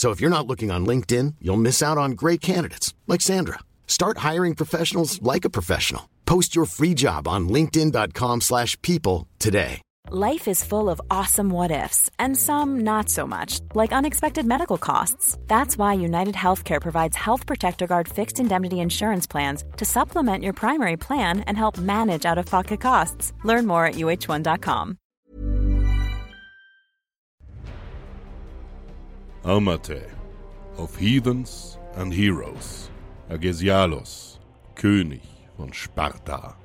So if you're not looking on LinkedIn, you'll miss out on great candidates like Sandra. Start hiring professionals like a professional. Post your free job on linkedin.com/people today. Life is full of awesome what ifs, and some not so much, like unexpected medical costs. That's why United Healthcare provides Health Protector Guard fixed indemnity insurance plans to supplement your primary plan and help manage out of pocket costs. Learn more at uh1.com. Almate, of Heathens and Heroes, Agesialos, König von Sparta.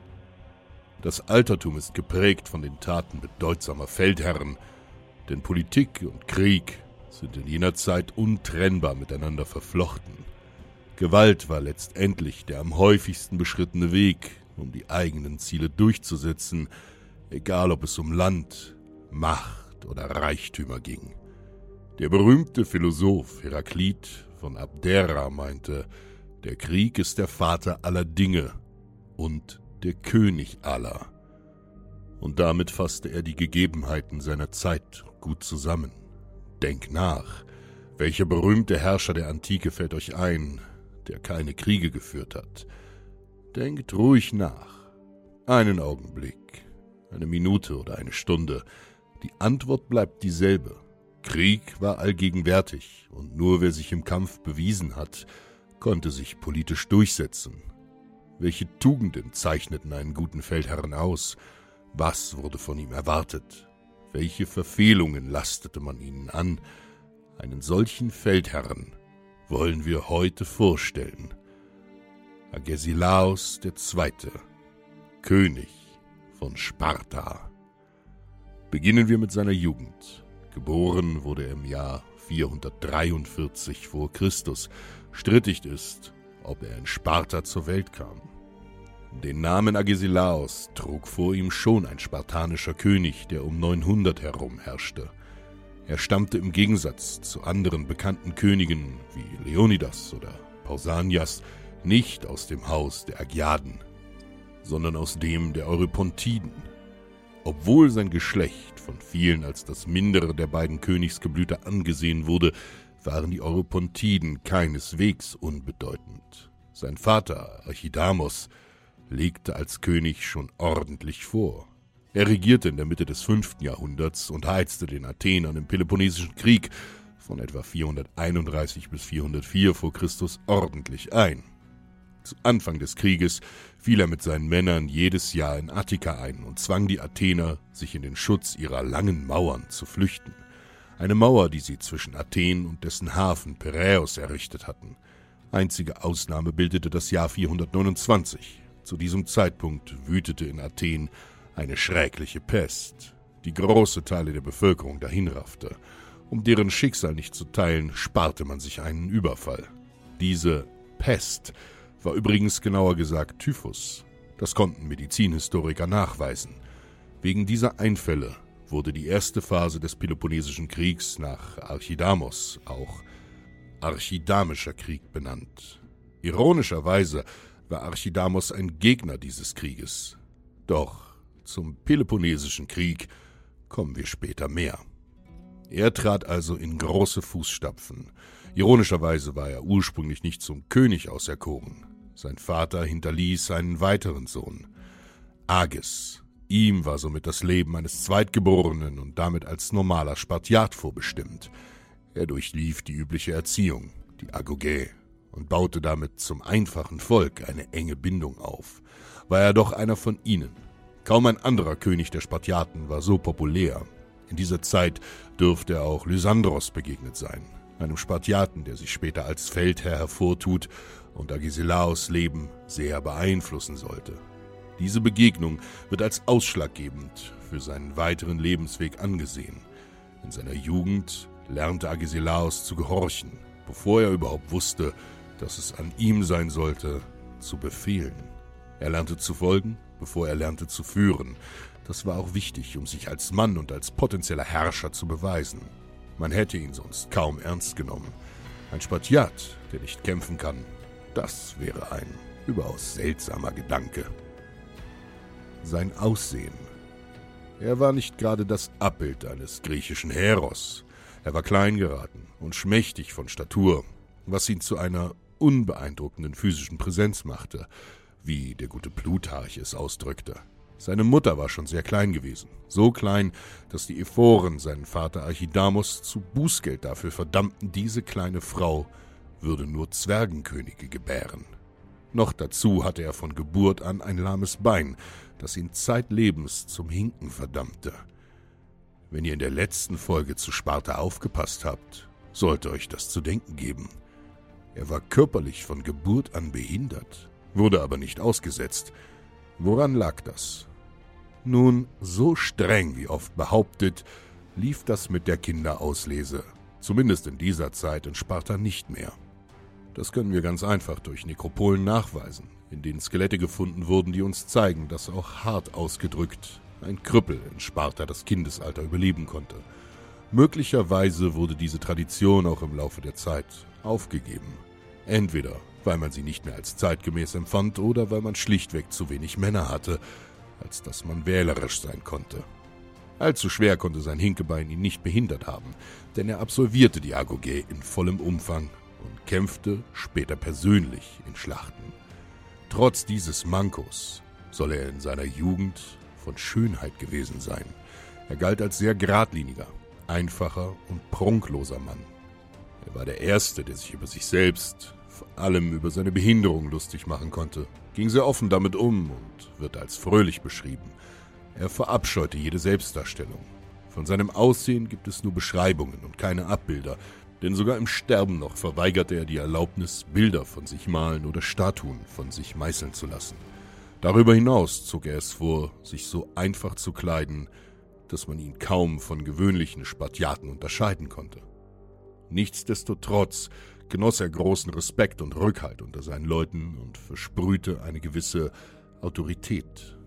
Das Altertum ist geprägt von den Taten bedeutsamer Feldherren, denn Politik und Krieg sind in jener Zeit untrennbar miteinander verflochten. Gewalt war letztendlich der am häufigsten beschrittene Weg, um die eigenen Ziele durchzusetzen, egal ob es um Land, Macht oder Reichtümer ging. Der berühmte Philosoph Heraklit von Abdera meinte, der Krieg ist der Vater aller Dinge und der König aller. Und damit fasste er die Gegebenheiten seiner Zeit gut zusammen. Denk nach, welcher berühmte Herrscher der Antike fällt euch ein, der keine Kriege geführt hat? Denkt ruhig nach. Einen Augenblick, eine Minute oder eine Stunde. Die Antwort bleibt dieselbe. Krieg war allgegenwärtig, und nur wer sich im Kampf bewiesen hat, konnte sich politisch durchsetzen. Welche Tugenden zeichneten einen guten Feldherrn aus? Was wurde von ihm erwartet? Welche Verfehlungen lastete man ihnen an? Einen solchen Feldherrn wollen wir heute vorstellen. Agesilaos II., König von Sparta. Beginnen wir mit seiner Jugend. Geboren wurde er im Jahr 443 vor Christus. Strittig ist, ob er in Sparta zur Welt kam. Den Namen Agesilaos trug vor ihm schon ein spartanischer König, der um 900 herum herrschte. Er stammte im Gegensatz zu anderen bekannten Königen wie Leonidas oder Pausanias nicht aus dem Haus der Agiaden, sondern aus dem der Eurypontiden. Obwohl sein Geschlecht von vielen als das mindere der beiden Königsgeblüter angesehen wurde, waren die Eurypontiden keineswegs unbedeutend. Sein Vater, Archidamos, legte als König schon ordentlich vor. Er regierte in der Mitte des fünften Jahrhunderts und heizte den Athenern im Peloponnesischen Krieg von etwa 431 bis 404 vor Christus ordentlich ein. Anfang des Krieges fiel er mit seinen Männern jedes Jahr in Attika ein und zwang die Athener, sich in den Schutz ihrer langen Mauern zu flüchten. Eine Mauer, die sie zwischen Athen und dessen Hafen Piräus errichtet hatten. Einzige Ausnahme bildete das Jahr 429. Zu diesem Zeitpunkt wütete in Athen eine schreckliche Pest, die große Teile der Bevölkerung dahinraffte. Um deren Schicksal nicht zu teilen, sparte man sich einen Überfall. Diese Pest war übrigens genauer gesagt Typhus. Das konnten Medizinhistoriker nachweisen. Wegen dieser Einfälle wurde die erste Phase des Peloponnesischen Kriegs nach Archidamos auch Archidamischer Krieg benannt. Ironischerweise war Archidamos ein Gegner dieses Krieges. Doch zum Peloponnesischen Krieg kommen wir später mehr. Er trat also in große Fußstapfen. Ironischerweise war er ursprünglich nicht zum König auserkoren. Sein Vater hinterließ einen weiteren Sohn, Agis. Ihm war somit das Leben eines Zweitgeborenen und damit als normaler Spartiat vorbestimmt. Er durchlief die übliche Erziehung, die Agogä, und baute damit zum einfachen Volk eine enge Bindung auf. War er doch einer von ihnen, Kaum ein anderer König der Spartiaten war so populär. In dieser Zeit dürfte er auch Lysandros begegnet sein, einem Spartiaten, der sich später als Feldherr hervortut und Agesilaos Leben sehr beeinflussen sollte. Diese Begegnung wird als ausschlaggebend für seinen weiteren Lebensweg angesehen. In seiner Jugend lernte Agesilaos zu gehorchen, bevor er überhaupt wusste, dass es an ihm sein sollte, zu befehlen. Er lernte zu folgen, bevor er lernte zu führen. Das war auch wichtig, um sich als Mann und als potenzieller Herrscher zu beweisen. Man hätte ihn sonst kaum ernst genommen. Ein Spartiat, der nicht kämpfen kann, das wäre ein überaus seltsamer Gedanke. Sein Aussehen. Er war nicht gerade das Abbild eines griechischen Heros. Er war klein geraten und schmächtig von Statur, was ihn zu einer unbeeindruckenden physischen Präsenz machte, wie der gute Plutarch es ausdrückte. Seine Mutter war schon sehr klein gewesen, so klein, dass die Ephoren seinen Vater Archidamus zu Bußgeld dafür verdammten, diese kleine Frau würde nur Zwergenkönige gebären. Noch dazu hatte er von Geburt an ein lahmes Bein, das ihn zeitlebens zum Hinken verdammte. Wenn ihr in der letzten Folge zu Sparta aufgepasst habt, sollte euch das zu denken geben. Er war körperlich von Geburt an behindert, wurde aber nicht ausgesetzt. Woran lag das? Nun, so streng wie oft behauptet, lief das mit der Kinderauslese, zumindest in dieser Zeit in Sparta nicht mehr. Das können wir ganz einfach durch Nekropolen nachweisen, in denen Skelette gefunden wurden, die uns zeigen, dass auch hart ausgedrückt ein Krüppel in Sparta das Kindesalter überleben konnte. Möglicherweise wurde diese Tradition auch im Laufe der Zeit aufgegeben. Entweder weil man sie nicht mehr als zeitgemäß empfand oder weil man schlichtweg zu wenig Männer hatte, als dass man wählerisch sein konnte. Allzu schwer konnte sein Hinkebein ihn nicht behindert haben, denn er absolvierte die Agoge in vollem Umfang und kämpfte später persönlich in Schlachten. Trotz dieses Mankos soll er in seiner Jugend von Schönheit gewesen sein. Er galt als sehr geradliniger, einfacher und prunkloser Mann. Er war der Erste, der sich über sich selbst, allem über seine Behinderung lustig machen konnte, ging sehr offen damit um und wird als fröhlich beschrieben. Er verabscheute jede Selbstdarstellung. Von seinem Aussehen gibt es nur Beschreibungen und keine Abbilder, denn sogar im Sterben noch verweigerte er die Erlaubnis, Bilder von sich malen oder Statuen von sich meißeln zu lassen. Darüber hinaus zog er es vor, sich so einfach zu kleiden, dass man ihn kaum von gewöhnlichen Spartiaten unterscheiden konnte. Nichtsdestotrotz genoss er großen Respekt und Rückhalt unter seinen Leuten und versprühte eine gewisse Autorität.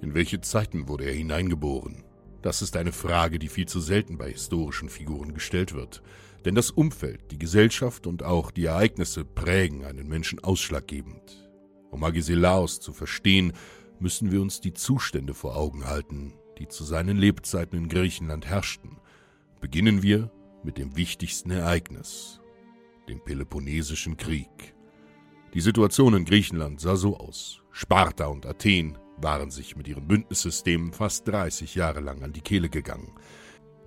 In welche Zeiten wurde er hineingeboren? Das ist eine Frage, die viel zu selten bei historischen Figuren gestellt wird, denn das Umfeld, die Gesellschaft und auch die Ereignisse prägen einen Menschen ausschlaggebend. Um Agesilaos zu verstehen, müssen wir uns die Zustände vor Augen halten, die zu seinen Lebzeiten in Griechenland herrschten. Beginnen wir mit dem wichtigsten Ereignis, dem Peloponnesischen Krieg. Die Situation in Griechenland sah so aus. Sparta und Athen waren sich mit ihren Bündnissystemen fast 30 Jahre lang an die Kehle gegangen.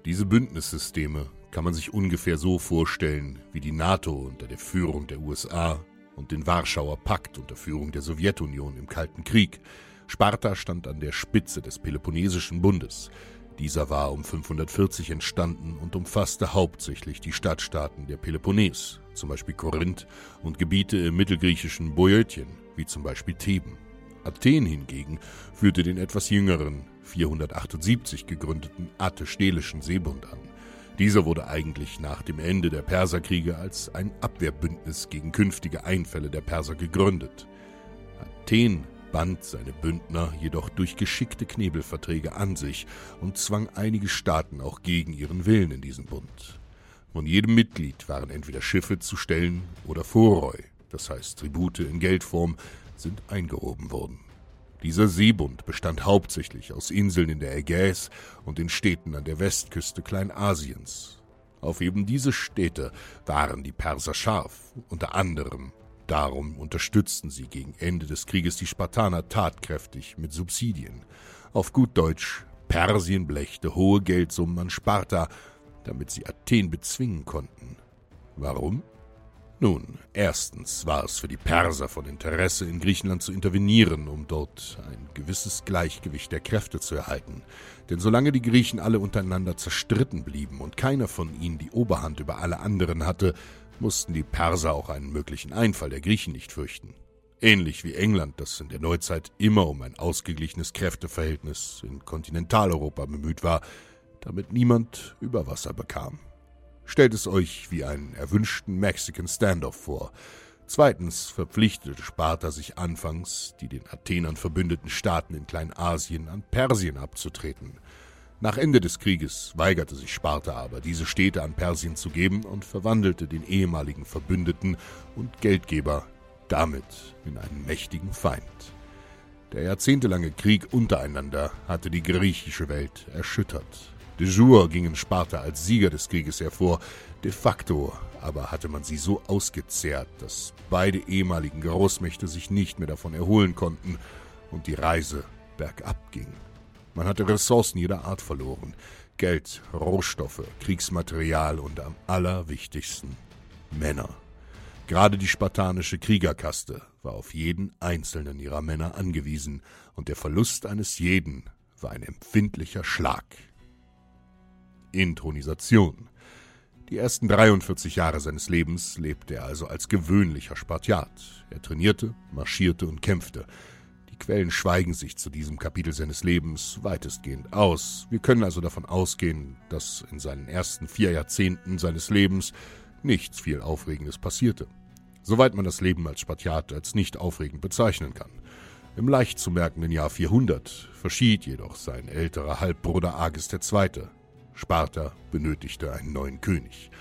Diese Bündnissysteme kann man sich ungefähr so vorstellen wie die NATO unter der Führung der USA und den Warschauer Pakt unter Führung der Sowjetunion im Kalten Krieg. Sparta stand an der Spitze des Peloponnesischen Bundes. Dieser war um 540 entstanden und umfasste hauptsächlich die Stadtstaaten der Peloponnes, zum Beispiel Korinth, und Gebiete im mittelgriechischen Boeotien, wie zum Beispiel Theben. Athen hingegen führte den etwas jüngeren, 478 gegründeten Attestelischen Seebund an. Dieser wurde eigentlich nach dem Ende der Perserkriege als ein Abwehrbündnis gegen künftige Einfälle der Perser gegründet. Athen band seine Bündner jedoch durch geschickte Knebelverträge an sich und zwang einige Staaten auch gegen ihren Willen in diesen Bund. Von jedem Mitglied waren entweder Schiffe zu stellen oder Vorreu, das heißt Tribute in Geldform, sind eingehoben worden. Dieser Seebund bestand hauptsächlich aus Inseln in der Ägäis und in Städten an der Westküste Kleinasiens. Auf eben diese Städte waren die Perser scharf, unter anderem darum unterstützten sie gegen Ende des Krieges die Spartaner tatkräftig mit Subsidien. Auf gut Deutsch, Persien blächte hohe Geldsummen an Sparta, damit sie Athen bezwingen konnten. Warum? Nun, erstens war es für die Perser von Interesse, in Griechenland zu intervenieren, um dort ein gewisses Gleichgewicht der Kräfte zu erhalten. Denn solange die Griechen alle untereinander zerstritten blieben und keiner von ihnen die Oberhand über alle anderen hatte, mussten die Perser auch einen möglichen Einfall der Griechen nicht fürchten. Ähnlich wie England, das in der Neuzeit immer um ein ausgeglichenes Kräfteverhältnis in Kontinentaleuropa bemüht war, damit niemand über Wasser bekam. Stellt es euch wie einen erwünschten Mexican Standoff vor. Zweitens verpflichtete Sparta sich anfangs, die den Athenern verbündeten Staaten in Kleinasien an Persien abzutreten. Nach Ende des Krieges weigerte sich Sparta aber, diese Städte an Persien zu geben und verwandelte den ehemaligen Verbündeten und Geldgeber damit in einen mächtigen Feind. Der jahrzehntelange Krieg untereinander hatte die griechische Welt erschüttert. De jure gingen Sparta als Sieger des Krieges hervor, de facto aber hatte man sie so ausgezehrt, dass beide ehemaligen Großmächte sich nicht mehr davon erholen konnten und die Reise bergab ging. Man hatte Ressourcen jeder Art verloren, Geld, Rohstoffe, Kriegsmaterial und am allerwichtigsten Männer. Gerade die spartanische Kriegerkaste war auf jeden einzelnen ihrer Männer angewiesen, und der Verlust eines jeden war ein empfindlicher Schlag Intronisation. Die ersten 43 Jahre seines Lebens lebte er also als gewöhnlicher Spartiat. Er trainierte, marschierte und kämpfte. Quellen schweigen sich zu diesem Kapitel seines Lebens weitestgehend aus. Wir können also davon ausgehen, dass in seinen ersten vier Jahrzehnten seines Lebens nichts viel Aufregendes passierte. Soweit man das Leben als Spartiat als nicht aufregend bezeichnen kann. Im leicht zu merkenden Jahr 400 verschied jedoch sein älterer Halbbruder Agis II., Sparta benötigte einen neuen König.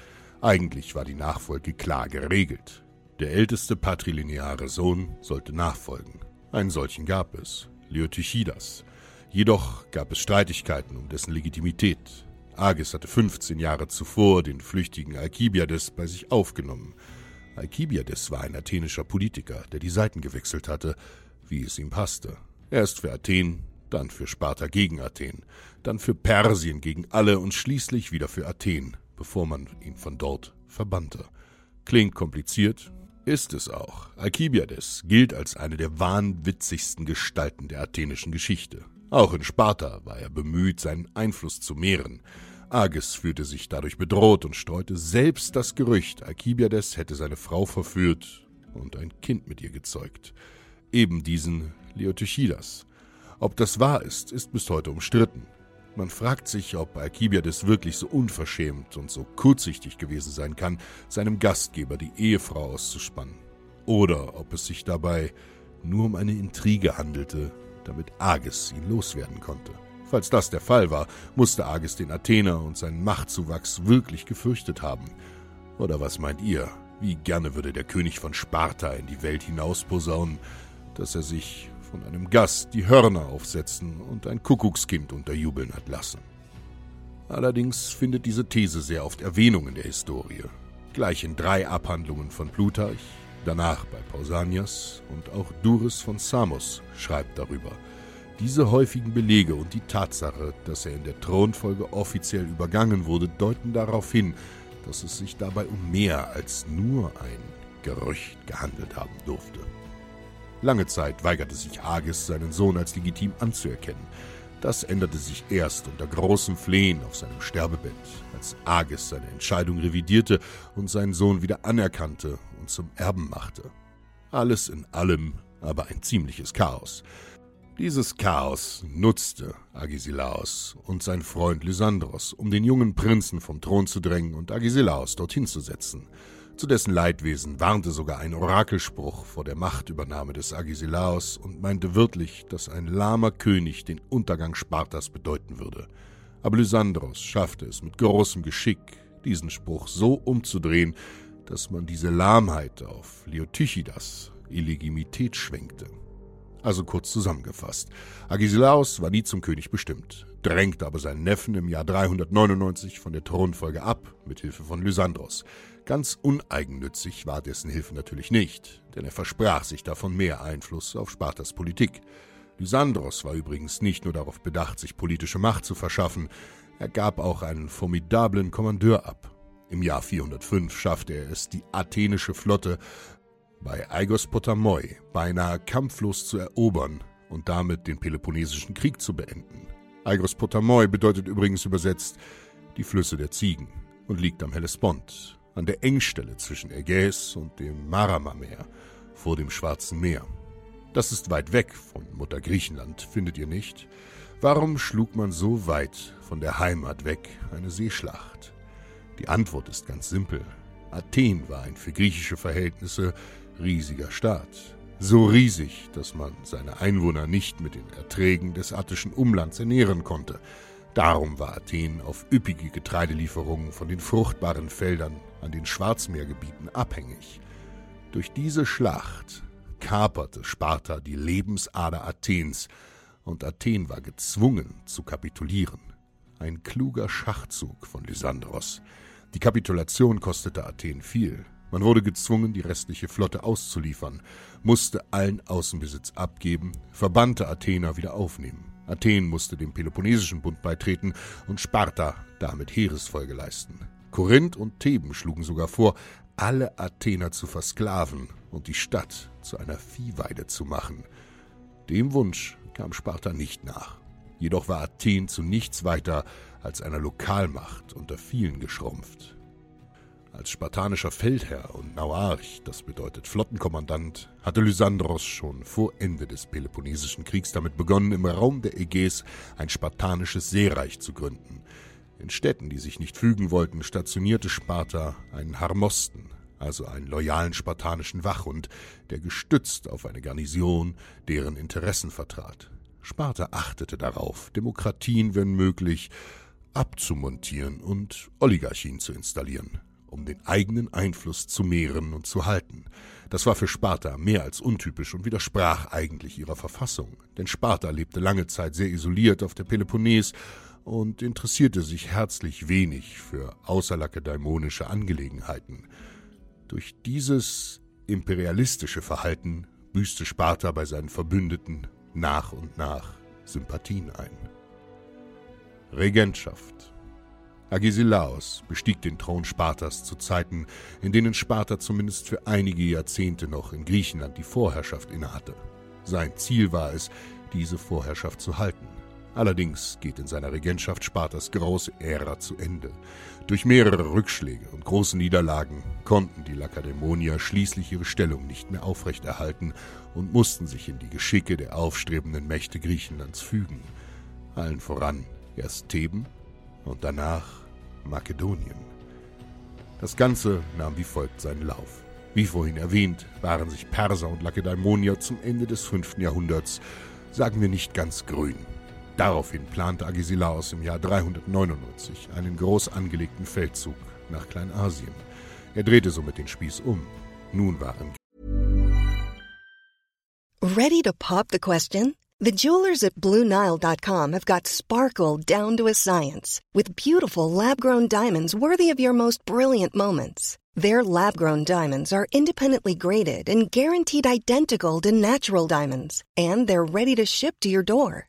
Eigentlich war die Nachfolge klar geregelt. Der älteste patrilineare Sohn sollte nachfolgen. Einen solchen gab es, Leotychidas. Jedoch gab es Streitigkeiten um dessen Legitimität. Agis hatte 15 Jahre zuvor den flüchtigen Alkibiades bei sich aufgenommen. Alkibiades war ein athenischer Politiker, der die Seiten gewechselt hatte, wie es ihm passte. Erst für Athen, dann für Sparta gegen Athen, dann für Persien gegen alle und schließlich wieder für Athen, bevor man ihn von dort verbannte. Klingt kompliziert, ist es auch. Alkibiades gilt als eine der wahnwitzigsten Gestalten der athenischen Geschichte. Auch in Sparta war er bemüht, seinen Einfluss zu mehren. Agis fühlte sich dadurch bedroht und streute selbst das Gerücht, Alkibiades hätte seine Frau verführt und ein Kind mit ihr gezeugt. Eben diesen Leotychidas. Ob das wahr ist, ist bis heute umstritten. Man fragt sich, ob Alkibiades wirklich so unverschämt und so kurzsichtig gewesen sein kann, seinem Gastgeber die Ehefrau auszuspannen. Oder ob es sich dabei nur um eine Intrige handelte, damit Agis ihn loswerden konnte. Falls das der Fall war, musste Agis den Athener und seinen Machtzuwachs wirklich gefürchtet haben. Oder was meint ihr? Wie gerne würde der König von Sparta in die Welt hinausposaunen, dass er sich von einem Gast die Hörner aufsetzen und ein Kuckuckskind unterjubeln hat lassen. Allerdings findet diese These sehr oft Erwähnung in der Historie. Gleich in drei Abhandlungen von Plutarch, danach bei Pausanias und auch Duris von Samos schreibt darüber. Diese häufigen Belege und die Tatsache, dass er in der Thronfolge offiziell übergangen wurde, deuten darauf hin, dass es sich dabei um mehr als nur ein Gerücht gehandelt haben durfte. Lange Zeit weigerte sich Agis, seinen Sohn als legitim anzuerkennen. Das änderte sich erst unter großem Flehen auf seinem Sterbebett, als Agis seine Entscheidung revidierte und seinen Sohn wieder anerkannte und zum Erben machte. Alles in allem aber ein ziemliches Chaos. Dieses Chaos nutzte Agesilaos und sein Freund Lysandros, um den jungen Prinzen vom Thron zu drängen und Agesilaos dorthin zu setzen. Zu dessen Leidwesen warnte sogar ein Orakelspruch vor der Machtübernahme des Agesilaos und meinte wörtlich, dass ein lahmer König den Untergang Spartas bedeuten würde. Aber Lysandros schaffte es mit großem Geschick, diesen Spruch so umzudrehen, dass man diese Lahmheit auf Leotychidas Illegitimität schwenkte. Also kurz zusammengefasst. Agesilaos war nie zum König bestimmt, drängte aber seinen Neffen im Jahr 399 von der Thronfolge ab, mit Hilfe von Lysandros. Ganz uneigennützig war dessen Hilfe natürlich nicht, denn er versprach sich davon mehr Einfluss auf Spartas Politik. Lysandros war übrigens nicht nur darauf bedacht, sich politische Macht zu verschaffen, er gab auch einen formidablen Kommandeur ab. Im Jahr 405 schaffte er es, die athenische Flotte bei Aigos Potamoi beinahe kampflos zu erobern und damit den Peloponnesischen Krieg zu beenden. Aigos Potamoi bedeutet übrigens übersetzt die Flüsse der Ziegen und liegt am Hellespont, an der Engstelle zwischen Ägäis und dem Maramameer vor dem Schwarzen Meer. Das ist weit weg von Mutter Griechenland, findet ihr nicht? Warum schlug man so weit von der Heimat weg eine Seeschlacht? Die Antwort ist ganz simpel. Athen war ein für griechische Verhältnisse riesiger Staat. So riesig, dass man seine Einwohner nicht mit den Erträgen des attischen Umlands ernähren konnte. Darum war Athen auf üppige Getreidelieferungen von den fruchtbaren Feldern an den Schwarzmeergebieten abhängig. Durch diese Schlacht kaperte Sparta die Lebensader Athens, und Athen war gezwungen zu kapitulieren. Ein kluger Schachzug von Lysandros. Die Kapitulation kostete Athen viel. Man wurde gezwungen, die restliche Flotte auszuliefern, musste allen Außenbesitz abgeben, verbannte Athener wieder aufnehmen. Athen musste dem Peloponnesischen Bund beitreten und Sparta damit Heeresfolge leisten. Korinth und Theben schlugen sogar vor, alle Athener zu versklaven und die Stadt zu einer Viehweide zu machen. Dem Wunsch kam Sparta nicht nach. Jedoch war Athen zu nichts weiter als einer Lokalmacht unter vielen geschrumpft. Als spartanischer Feldherr und Nauarch, das bedeutet Flottenkommandant, hatte Lysandros schon vor Ende des Peloponnesischen Kriegs damit begonnen, im Raum der Ägäis ein spartanisches Seereich zu gründen. In Städten, die sich nicht fügen wollten, stationierte Sparta einen Harmosten, also einen loyalen spartanischen Wachhund, der gestützt auf eine Garnison deren Interessen vertrat. Sparta achtete darauf, Demokratien, wenn möglich, abzumontieren und Oligarchien zu installieren, um den eigenen Einfluss zu mehren und zu halten. Das war für Sparta mehr als untypisch und widersprach eigentlich ihrer Verfassung, denn Sparta lebte lange Zeit sehr isoliert auf der Peloponnes und interessierte sich herzlich wenig für außerlakedaimonische Angelegenheiten. Durch dieses imperialistische Verhalten büßte Sparta bei seinen Verbündeten nach und nach Sympathien ein. Regentschaft Agesilaos bestieg den Thron Spartas zu Zeiten, in denen Sparta zumindest für einige Jahrzehnte noch in Griechenland die Vorherrschaft innehatte. Sein Ziel war es, diese Vorherrschaft zu halten. Allerdings geht in seiner Regentschaft Spartas große Ära zu Ende. Durch mehrere Rückschläge und große Niederlagen konnten die Lakedämonier schließlich ihre Stellung nicht mehr aufrechterhalten und mussten sich in die Geschicke der aufstrebenden Mächte Griechenlands fügen. Allen voran erst Theben und danach Makedonien. Das Ganze nahm wie folgt seinen Lauf. Wie vorhin erwähnt, waren sich Perser und Lakedämonier zum Ende des 5. Jahrhunderts, sagen wir nicht ganz grün. Daraufhin plante Agesilaos im Jahr 399 einen groß angelegten Feldzug nach Kleinasien. Er drehte somit den Spieß um. Nun waren Ready to pop the question? The jewelers at BlueNile.com have got sparkle down to a science with beautiful lab-grown diamonds worthy of your most brilliant moments. Their lab-grown diamonds are independently graded and guaranteed identical to natural diamonds, and they're ready to ship to your door.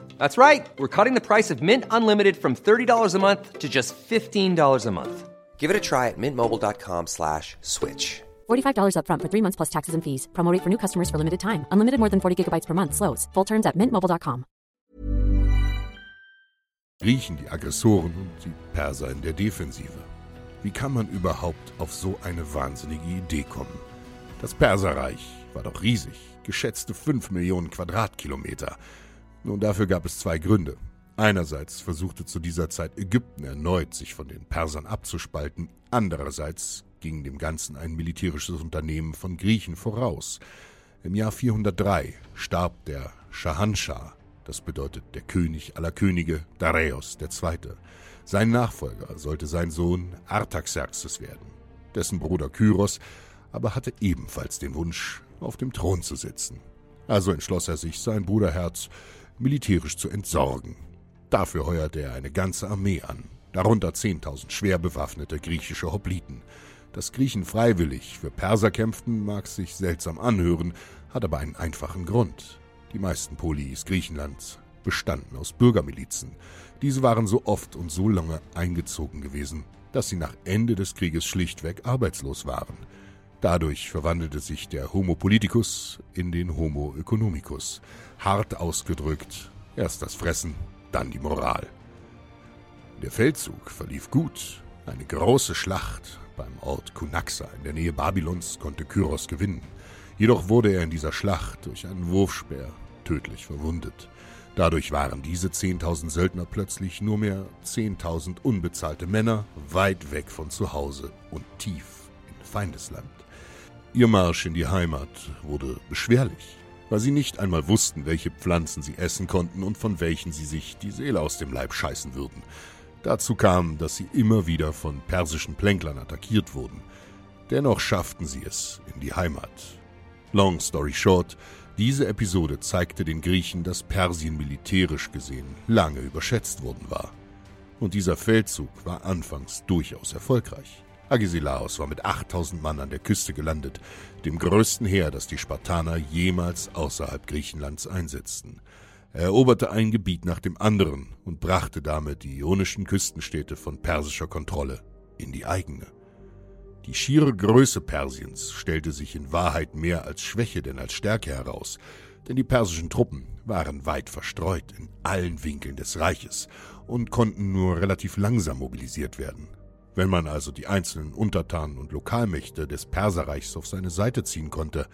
That's right. We're cutting the price of Mint Unlimited from $30 a month to just $15 a month. Give it a try at mintmobile.com slash switch. $45 upfront for three months plus taxes and fees. Promo rate for new customers for limited time. Unlimited more than 40 gigabytes per month. Slows. Full terms at mintmobile.com. Griechen die Aggressoren und die Perser in der Defensive. Wie kann man überhaupt auf so eine wahnsinnige Idee kommen? Das Perserreich war doch riesig, geschätzte 5 Millionen Quadratkilometer. Nun, dafür gab es zwei Gründe. Einerseits versuchte zu dieser Zeit Ägypten erneut, sich von den Persern abzuspalten, andererseits ging dem Ganzen ein militärisches Unternehmen von Griechen voraus. Im Jahr 403 starb der Shahanshah, das bedeutet der König aller Könige, Dareios II. Sein Nachfolger sollte sein Sohn Artaxerxes werden. Dessen Bruder Kyros aber hatte ebenfalls den Wunsch, auf dem Thron zu sitzen. Also entschloss er sich, sein Bruderherz militärisch zu entsorgen. Dafür heuerte er eine ganze Armee an, darunter 10.000 schwer bewaffnete griechische Hopliten. Dass Griechen freiwillig für Perser kämpften, mag sich seltsam anhören, hat aber einen einfachen Grund. Die meisten Polis Griechenlands bestanden aus Bürgermilizen. Diese waren so oft und so lange eingezogen gewesen, dass sie nach Ende des Krieges schlichtweg arbeitslos waren. Dadurch verwandelte sich der Homo politicus in den Homo economicus. Hart ausgedrückt, erst das Fressen, dann die Moral. Der Feldzug verlief gut. Eine große Schlacht beim Ort Kunaxa in der Nähe Babylons konnte Kyros gewinnen. Jedoch wurde er in dieser Schlacht durch einen Wurfspeer tödlich verwundet. Dadurch waren diese 10.000 Söldner plötzlich nur mehr 10.000 unbezahlte Männer weit weg von zu Hause und tief in Feindesland. Ihr Marsch in die Heimat wurde beschwerlich, weil sie nicht einmal wussten, welche Pflanzen sie essen konnten und von welchen sie sich die Seele aus dem Leib scheißen würden. Dazu kam, dass sie immer wieder von persischen Plänklern attackiert wurden. Dennoch schafften sie es in die Heimat. Long story short, diese Episode zeigte den Griechen, dass Persien militärisch gesehen lange überschätzt worden war. Und dieser Feldzug war anfangs durchaus erfolgreich. Agesilaos war mit 8000 Mann an der Küste gelandet, dem größten Heer, das die Spartaner jemals außerhalb Griechenlands einsetzten. Er eroberte ein Gebiet nach dem anderen und brachte damit die ionischen Küstenstädte von persischer Kontrolle in die eigene. Die schiere Größe Persiens stellte sich in Wahrheit mehr als Schwäche denn als Stärke heraus, denn die persischen Truppen waren weit verstreut in allen Winkeln des Reiches und konnten nur relativ langsam mobilisiert werden. Wenn man also die einzelnen Untertanen und Lokalmächte des Perserreichs auf seine Seite ziehen konnte,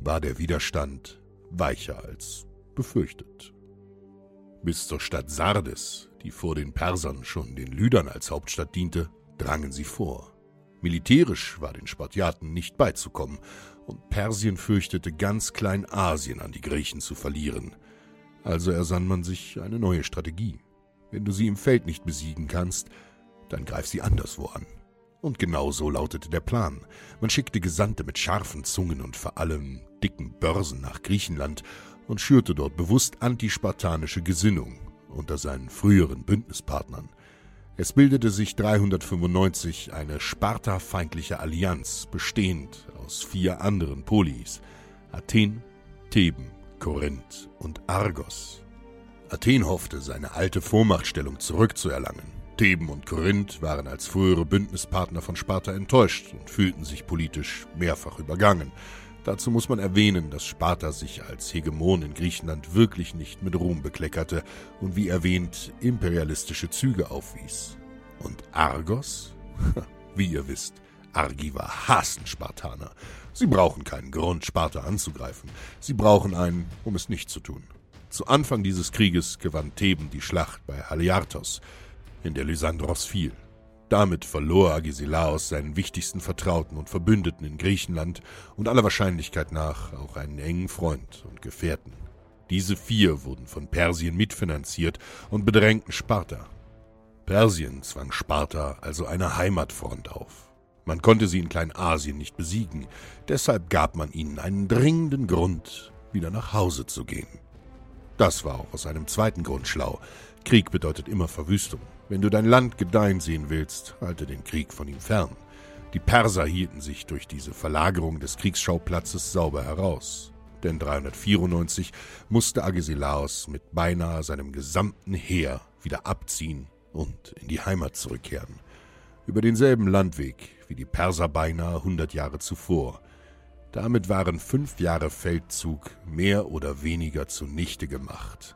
war der Widerstand weicher als befürchtet. Bis zur Stadt Sardes, die vor den Persern schon den Lydern als Hauptstadt diente, drangen sie vor. Militärisch war den Spartiaten nicht beizukommen, und Persien fürchtete ganz Kleinasien an die Griechen zu verlieren. Also ersann man sich eine neue Strategie. Wenn du sie im Feld nicht besiegen kannst, dann greif sie anderswo an. Und genau so lautete der Plan. Man schickte Gesandte mit scharfen Zungen und vor allem dicken Börsen nach Griechenland und schürte dort bewusst antispartanische Gesinnung unter seinen früheren Bündnispartnern – es bildete sich 395 eine Sparta-feindliche Allianz, bestehend aus vier anderen Polis: Athen, Theben, Korinth und Argos. Athen hoffte, seine alte Vormachtstellung zurückzuerlangen. Theben und Korinth waren als frühere Bündnispartner von Sparta enttäuscht und fühlten sich politisch mehrfach übergangen. Dazu muss man erwähnen, dass Sparta sich als Hegemon in Griechenland wirklich nicht mit Ruhm bekleckerte und wie erwähnt imperialistische Züge aufwies. Und Argos? Wie ihr wisst, Argiver hassen Spartaner. Sie brauchen keinen Grund, Sparta anzugreifen. Sie brauchen einen, um es nicht zu tun. Zu Anfang dieses Krieges gewann Theben die Schlacht bei Haliartos, in der Lysandros fiel. Damit verlor Agesilaos seinen wichtigsten Vertrauten und Verbündeten in Griechenland und aller Wahrscheinlichkeit nach auch einen engen Freund und Gefährten. Diese vier wurden von Persien mitfinanziert und bedrängten Sparta. Persien zwang Sparta also eine Heimatfront auf. Man konnte sie in Kleinasien nicht besiegen, deshalb gab man ihnen einen dringenden Grund, wieder nach Hause zu gehen. Das war auch aus einem zweiten Grund schlau. Krieg bedeutet immer Verwüstung. Wenn du dein Land gedeihen sehen willst, halte den Krieg von ihm fern. Die Perser hielten sich durch diese Verlagerung des Kriegsschauplatzes sauber heraus. Denn 394 musste Agesilaos mit beinahe seinem gesamten Heer wieder abziehen und in die Heimat zurückkehren. Über denselben Landweg wie die Perser beinahe hundert Jahre zuvor. Damit waren fünf Jahre Feldzug mehr oder weniger zunichte gemacht.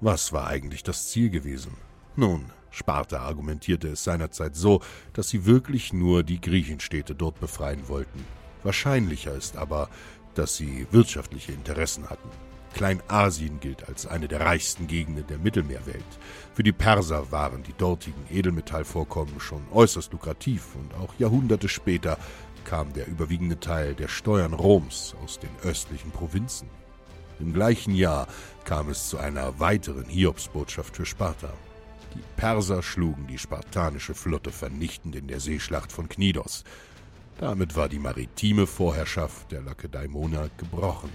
Was war eigentlich das Ziel gewesen? Nun, Sparta argumentierte es seinerzeit so, dass sie wirklich nur die Griechenstädte dort befreien wollten. Wahrscheinlicher ist aber, dass sie wirtschaftliche Interessen hatten. Kleinasien gilt als eine der reichsten Gegenden der Mittelmeerwelt. Für die Perser waren die dortigen Edelmetallvorkommen schon äußerst lukrativ und auch Jahrhunderte später kam der überwiegende Teil der Steuern Roms aus den östlichen Provinzen. Im gleichen Jahr kam es zu einer weiteren Hiobsbotschaft für Sparta. Die Perser schlugen die spartanische Flotte vernichtend in der Seeschlacht von Knidos. Damit war die maritime Vorherrschaft der Lakedaimoner gebrochen.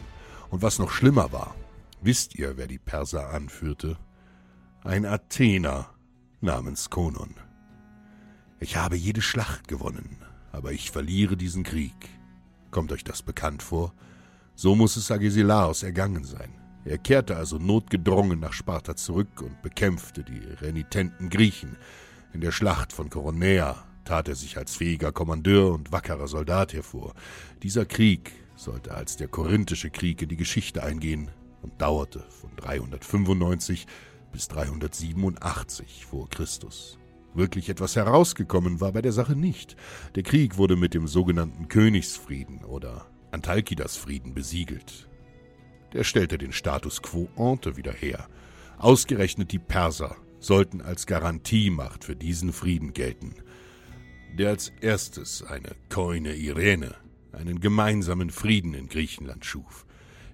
Und was noch schlimmer war, wisst ihr, wer die Perser anführte? Ein Athener namens Konon. Ich habe jede Schlacht gewonnen, aber ich verliere diesen Krieg. Kommt euch das bekannt vor? So muss es Agesilaos ergangen sein. Er kehrte also notgedrungen nach Sparta zurück und bekämpfte die renitenten Griechen. In der Schlacht von Koronea tat er sich als fähiger Kommandeur und wackerer Soldat hervor. Dieser Krieg sollte als der Korinthische Krieg in die Geschichte eingehen und dauerte von 395 bis 387 vor Christus. Wirklich etwas herausgekommen war bei der Sache nicht. Der Krieg wurde mit dem sogenannten Königsfrieden oder Antalkidas-Frieden besiegelt. Der stellte den Status quo ante wieder her. Ausgerechnet die Perser sollten als Garantiemacht für diesen Frieden gelten, der als erstes eine Koine Irene, einen gemeinsamen Frieden in Griechenland schuf.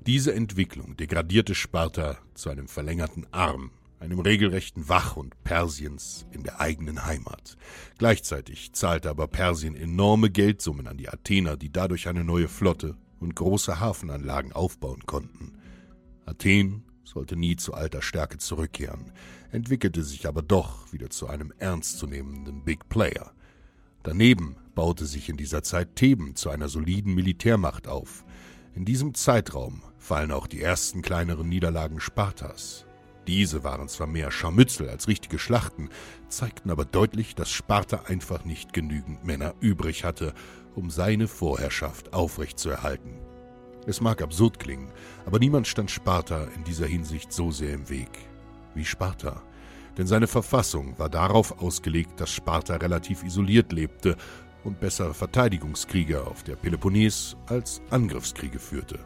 Diese Entwicklung degradierte Sparta zu einem verlängerten Arm einem regelrechten Wachhund Persiens in der eigenen Heimat. Gleichzeitig zahlte aber Persien enorme Geldsummen an die Athener, die dadurch eine neue Flotte und große Hafenanlagen aufbauen konnten. Athen sollte nie zu alter Stärke zurückkehren, entwickelte sich aber doch wieder zu einem ernstzunehmenden Big Player. Daneben baute sich in dieser Zeit Theben zu einer soliden Militärmacht auf. In diesem Zeitraum fallen auch die ersten kleineren Niederlagen Spartas. Diese waren zwar mehr Scharmützel als richtige Schlachten, zeigten aber deutlich, dass Sparta einfach nicht genügend Männer übrig hatte, um seine Vorherrschaft aufrechtzuerhalten. Es mag absurd klingen, aber niemand stand Sparta in dieser Hinsicht so sehr im Weg wie Sparta. Denn seine Verfassung war darauf ausgelegt, dass Sparta relativ isoliert lebte und bessere Verteidigungskriege auf der Peloponnes als Angriffskriege führte.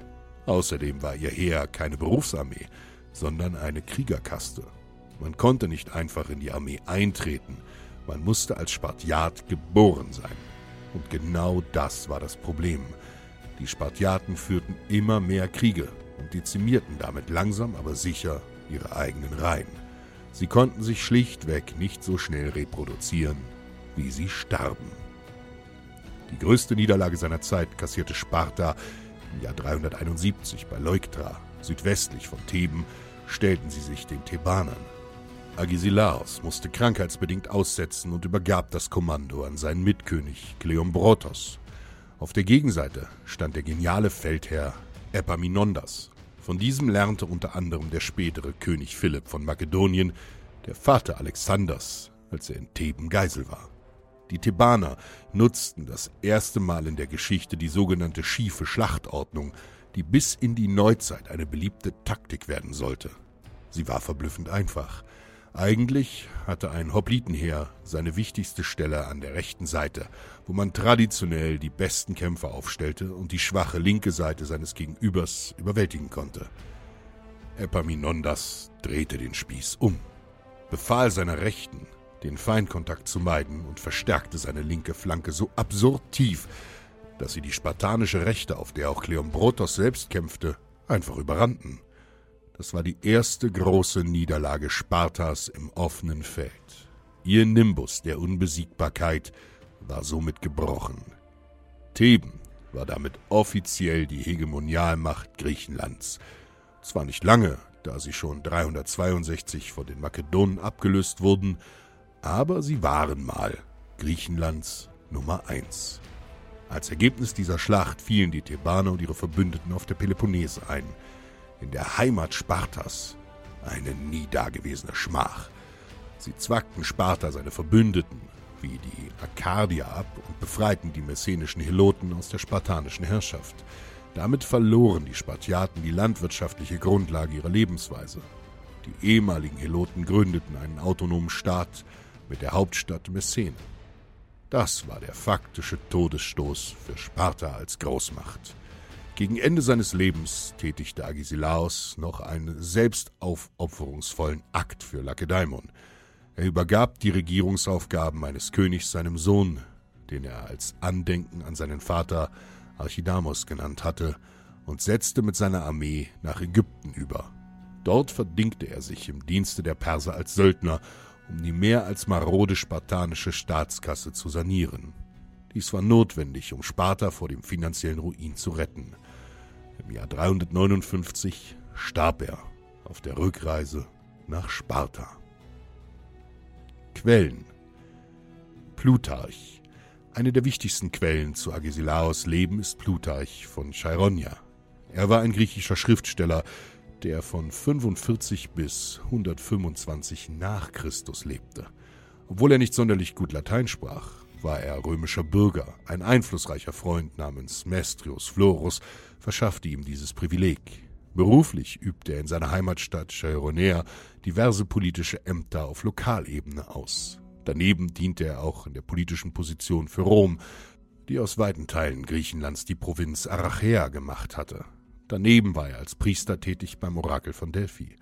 Außerdem war ihr Heer keine Berufsarmee, sondern eine Kriegerkaste. Man konnte nicht einfach in die Armee eintreten, man musste als Spartiat geboren sein. Und genau das war das Problem. Die Spartiaten führten immer mehr Kriege und dezimierten damit langsam aber sicher ihre eigenen Reihen. Sie konnten sich schlichtweg nicht so schnell reproduzieren, wie sie starben. Die größte Niederlage seiner Zeit kassierte Sparta im Jahr 371 bei Leuktra, südwestlich von Theben, stellten sie sich den Thebanern. Agesilaos musste krankheitsbedingt aussetzen und übergab das Kommando an seinen Mitkönig Kleombrotos. Auf der Gegenseite stand der geniale Feldherr Epaminondas. Von diesem lernte unter anderem der spätere König Philipp von Makedonien, der Vater Alexanders, als er in Theben Geisel war. Die Thebaner nutzten das erste Mal in der Geschichte die sogenannte schiefe Schlachtordnung, die bis in die Neuzeit eine beliebte Taktik werden sollte. Sie war verblüffend einfach. Eigentlich hatte ein Hoplitenheer seine wichtigste Stelle an der rechten Seite, wo man traditionell die besten Kämpfer aufstellte und die schwache linke Seite seines Gegenübers überwältigen konnte. Epaminondas drehte den Spieß um, befahl seiner Rechten, den Feindkontakt zu meiden und verstärkte seine linke Flanke so absurd tief, dass sie die spartanische Rechte, auf der auch Kleombrotos selbst kämpfte, einfach überrannten. Das war die erste große Niederlage Spartas im offenen Feld. Ihr Nimbus der Unbesiegbarkeit war somit gebrochen. Theben war damit offiziell die Hegemonialmacht Griechenlands. Zwar nicht lange, da sie schon 362 von den Makedonen abgelöst wurden, aber sie waren mal Griechenlands Nummer eins. Als Ergebnis dieser Schlacht fielen die Thebaner und ihre Verbündeten auf der Peloponnes ein, in der Heimat Spartas eine nie dagewesene Schmach. Sie zwackten Sparta seine Verbündeten, wie die Arkadier, ab und befreiten die messenischen Heloten aus der spartanischen Herrschaft. Damit verloren die Spartiaten die landwirtschaftliche Grundlage ihrer Lebensweise. Die ehemaligen Heloten gründeten einen autonomen Staat mit der Hauptstadt Messene. Das war der faktische Todesstoß für Sparta als Großmacht. Gegen Ende seines Lebens tätigte Agesilaos noch einen selbstaufopferungsvollen Akt für Lakedaimon. Er übergab die Regierungsaufgaben eines Königs seinem Sohn, den er als Andenken an seinen Vater Archidamos genannt hatte, und setzte mit seiner Armee nach Ägypten über. Dort verdingte er sich im Dienste der Perser als Söldner um die mehr als marode spartanische Staatskasse zu sanieren. Dies war notwendig, um Sparta vor dem finanziellen Ruin zu retten. Im Jahr 359 starb er auf der Rückreise nach Sparta. Quellen Plutarch Eine der wichtigsten Quellen zu Agesilaos Leben ist Plutarch von Cheironia. Er war ein griechischer Schriftsteller, der von 45 bis 125 nach Christus lebte. Obwohl er nicht sonderlich gut Latein sprach, war er römischer Bürger. Ein einflussreicher Freund namens Mestrius Florus verschaffte ihm dieses Privileg. Beruflich übte er in seiner Heimatstadt Cheironea diverse politische Ämter auf Lokalebene aus. Daneben diente er auch in der politischen Position für Rom, die aus weiten Teilen Griechenlands die Provinz Arachea gemacht hatte. Daneben war er als Priester tätig beim Orakel von Delphi.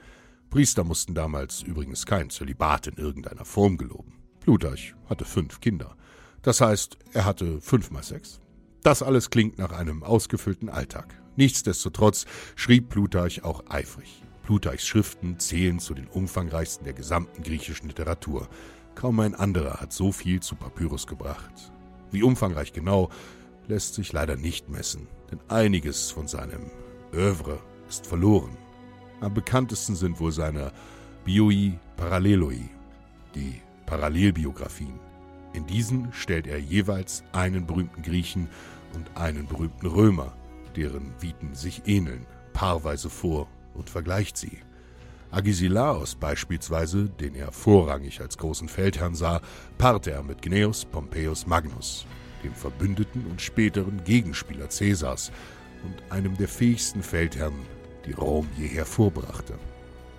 Priester mussten damals übrigens kein Zölibat in irgendeiner Form geloben. Plutarch hatte fünf Kinder. Das heißt, er hatte fünfmal Sex. Das alles klingt nach einem ausgefüllten Alltag. Nichtsdestotrotz schrieb Plutarch auch eifrig. Plutarchs Schriften zählen zu den umfangreichsten der gesamten griechischen Literatur. Kaum ein anderer hat so viel zu Papyrus gebracht. Wie umfangreich genau, lässt sich leider nicht messen, denn einiges von seinem Övre ist verloren. Am bekanntesten sind wohl seine Bioi Paralleloi, die Parallelbiografien. In diesen stellt er jeweils einen berühmten Griechen und einen berühmten Römer, deren Viten sich ähneln, paarweise vor und vergleicht sie. Agesilaos beispielsweise, den er vorrangig als großen Feldherrn sah, paarte er mit Gnaeus Pompeius Magnus, dem Verbündeten und späteren Gegenspieler Caesars und einem der fähigsten Feldherren, die Rom je hervorbrachte.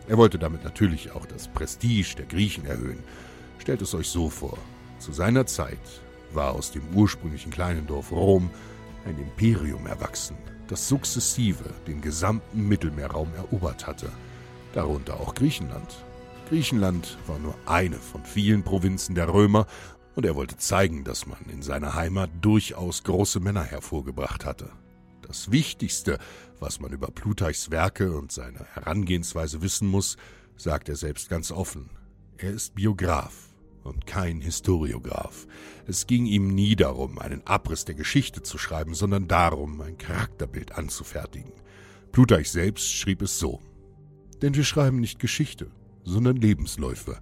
Er wollte damit natürlich auch das Prestige der Griechen erhöhen. Stellt es euch so vor, zu seiner Zeit war aus dem ursprünglichen kleinen Dorf Rom ein Imperium erwachsen, das sukzessive den gesamten Mittelmeerraum erobert hatte, darunter auch Griechenland. Griechenland war nur eine von vielen Provinzen der Römer, und er wollte zeigen, dass man in seiner Heimat durchaus große Männer hervorgebracht hatte. Das Wichtigste, was man über Plutarchs Werke und seine Herangehensweise wissen muss, sagt er selbst ganz offen. Er ist Biograf und kein Historiograph. Es ging ihm nie darum, einen Abriss der Geschichte zu schreiben, sondern darum, ein Charakterbild anzufertigen. Plutarch selbst schrieb es so. Denn wir schreiben nicht Geschichte, sondern Lebensläufe,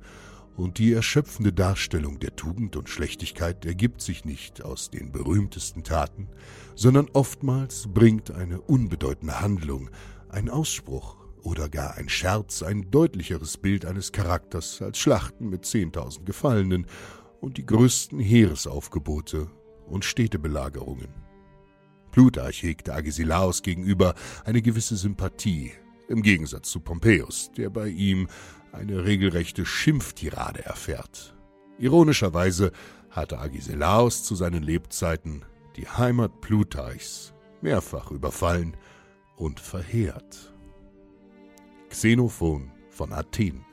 und die erschöpfende Darstellung der Tugend und Schlechtigkeit ergibt sich nicht aus den berühmtesten Taten, sondern oftmals bringt eine unbedeutende Handlung, ein Ausspruch oder gar ein Scherz ein deutlicheres Bild eines Charakters als Schlachten mit zehntausend Gefallenen und die größten Heeresaufgebote und Städtebelagerungen. Plutarch hegte Agesilaos gegenüber eine gewisse Sympathie, im Gegensatz zu Pompeius, der bei ihm eine regelrechte Schimpftirade erfährt. Ironischerweise hatte Agesilaos zu seinen Lebzeiten die Heimat Plutarchs mehrfach überfallen und verheert. Xenophon von Athen.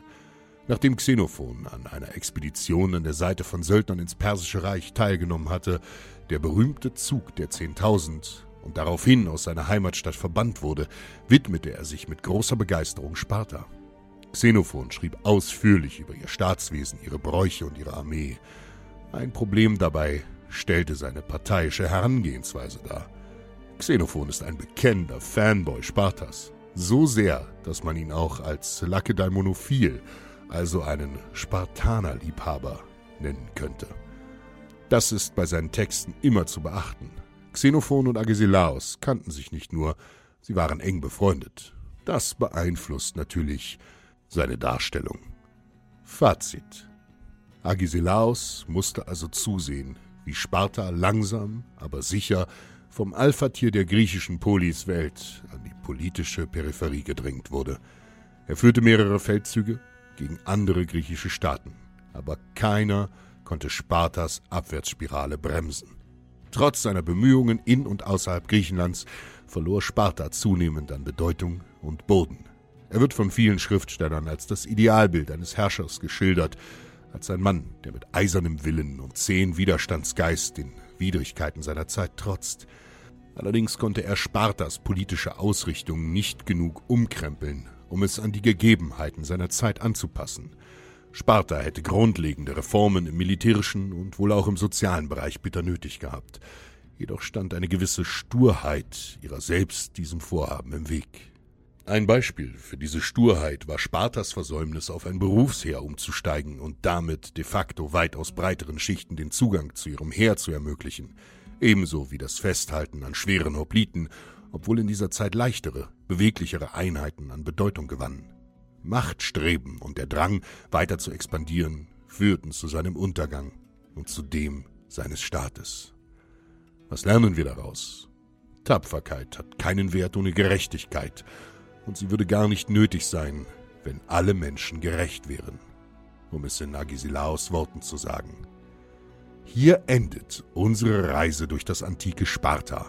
Nachdem Xenophon an einer Expedition an der Seite von Söldnern ins Persische Reich teilgenommen hatte, der berühmte Zug der Zehntausend und daraufhin aus seiner Heimatstadt verbannt wurde, widmete er sich mit großer Begeisterung Sparta. Xenophon schrieb ausführlich über ihr Staatswesen, ihre Bräuche und ihre Armee. Ein Problem dabei stellte seine parteiische Herangehensweise dar. Xenophon ist ein bekennender Fanboy Spartas so sehr, dass man ihn auch als Lakedaimonophil, also einen Spartanerliebhaber, nennen könnte. Das ist bei seinen Texten immer zu beachten. Xenophon und Agesilaos kannten sich nicht nur, sie waren eng befreundet. Das beeinflusst natürlich seine Darstellung. Fazit. Agesilaos musste also zusehen, wie Sparta langsam, aber sicher vom Alphatier der griechischen Poliswelt an die politische Peripherie gedrängt wurde. Er führte mehrere Feldzüge gegen andere griechische Staaten, aber keiner konnte Spartas Abwärtsspirale bremsen. Trotz seiner Bemühungen in und außerhalb Griechenlands verlor Sparta zunehmend an Bedeutung und Boden. Er wird von vielen Schriftstellern als das Idealbild eines Herrschers geschildert, als ein Mann, der mit eisernem Willen und zähen Widerstandsgeist den Widrigkeiten seiner Zeit trotzt. Allerdings konnte er Spartas politische Ausrichtung nicht genug umkrempeln, um es an die Gegebenheiten seiner Zeit anzupassen. Sparta hätte grundlegende Reformen im militärischen und wohl auch im sozialen Bereich bitter nötig gehabt. Jedoch stand eine gewisse Sturheit ihrer selbst diesem Vorhaben im Weg. Ein Beispiel für diese Sturheit war Spartas Versäumnis, auf ein Berufsheer umzusteigen und damit de facto weitaus breiteren Schichten den Zugang zu ihrem Heer zu ermöglichen, ebenso wie das Festhalten an schweren Hopliten, obwohl in dieser Zeit leichtere, beweglichere Einheiten an Bedeutung gewannen. Machtstreben und der Drang, weiter zu expandieren, führten zu seinem Untergang und zu dem seines Staates. Was lernen wir daraus? Tapferkeit hat keinen Wert ohne Gerechtigkeit, und sie würde gar nicht nötig sein, wenn alle Menschen gerecht wären, um es in Agisilaos Worten zu sagen. Hier endet unsere Reise durch das antike Sparta.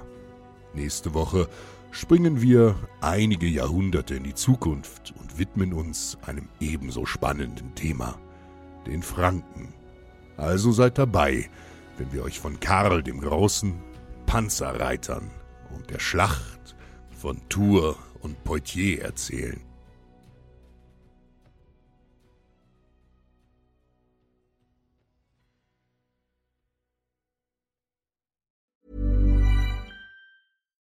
Nächste Woche springen wir einige Jahrhunderte in die Zukunft und widmen uns einem ebenso spannenden Thema, den Franken. Also seid dabei, wenn wir euch von Karl dem Großen, Panzerreitern und der Schlacht von Tours und Poitiers erzählen.